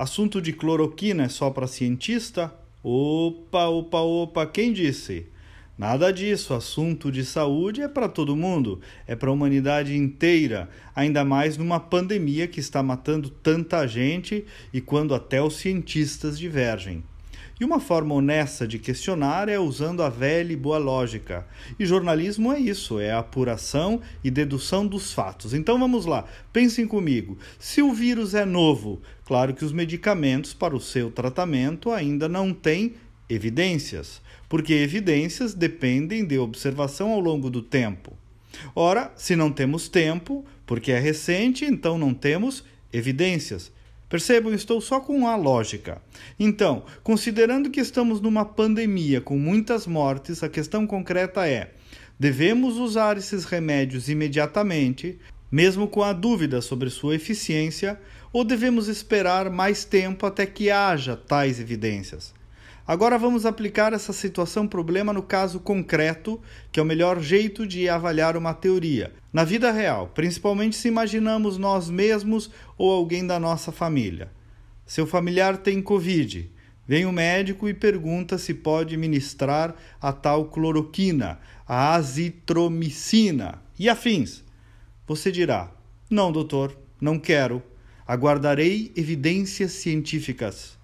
Assunto de cloroquina é só para cientista? Opa, opa, opa, quem disse? Nada disso, assunto de saúde é para todo mundo, é para a humanidade inteira, ainda mais numa pandemia que está matando tanta gente e quando até os cientistas divergem. E uma forma honesta de questionar é usando a velha e boa lógica. E jornalismo é isso, é apuração e dedução dos fatos. Então vamos lá, pensem comigo. Se o vírus é novo, claro que os medicamentos para o seu tratamento ainda não têm evidências porque evidências dependem de observação ao longo do tempo. Ora, se não temos tempo, porque é recente, então não temos evidências. Percebam, estou só com a lógica. Então, considerando que estamos numa pandemia com muitas mortes, a questão concreta é: devemos usar esses remédios imediatamente, mesmo com a dúvida sobre sua eficiência, ou devemos esperar mais tempo até que haja tais evidências? Agora vamos aplicar essa situação problema no caso concreto, que é o melhor jeito de avaliar uma teoria. Na vida real, principalmente se imaginamos nós mesmos ou alguém da nossa família. Seu familiar tem Covid. Vem o médico e pergunta se pode ministrar a tal cloroquina, a azitromicina e afins. Você dirá: Não, doutor, não quero. Aguardarei evidências científicas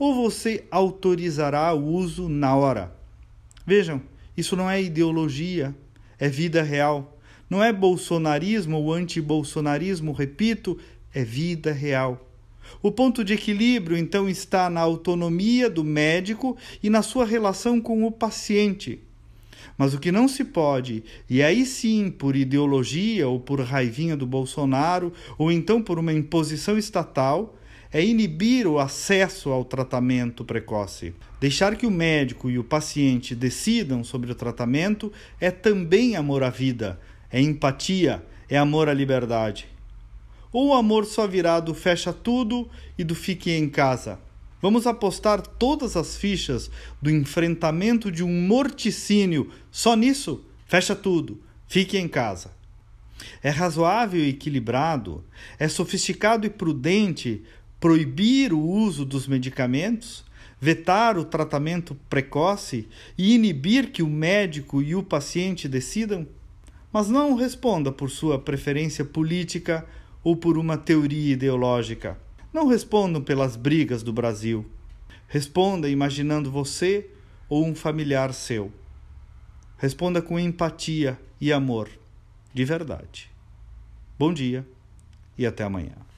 ou você autorizará o uso na hora. Vejam, isso não é ideologia, é vida real. Não é bolsonarismo ou anti-bolsonarismo, repito, é vida real. O ponto de equilíbrio, então, está na autonomia do médico e na sua relação com o paciente. Mas o que não se pode, e aí sim por ideologia ou por raivinha do Bolsonaro, ou então por uma imposição estatal, é inibir o acesso ao tratamento precoce. Deixar que o médico e o paciente decidam sobre o tratamento é também amor à vida, é empatia, é amor à liberdade. Ou o amor só virá do fecha tudo e do fique em casa? Vamos apostar todas as fichas do enfrentamento de um morticínio só nisso? Fecha tudo, fique em casa. É razoável e equilibrado, é sofisticado e prudente proibir o uso dos medicamentos, vetar o tratamento precoce e inibir que o médico e o paciente decidam? Mas não responda por sua preferência política ou por uma teoria ideológica. Não respondam pelas brigas do Brasil. Responda imaginando você ou um familiar seu. Responda com empatia e amor, de verdade. Bom dia e até amanhã.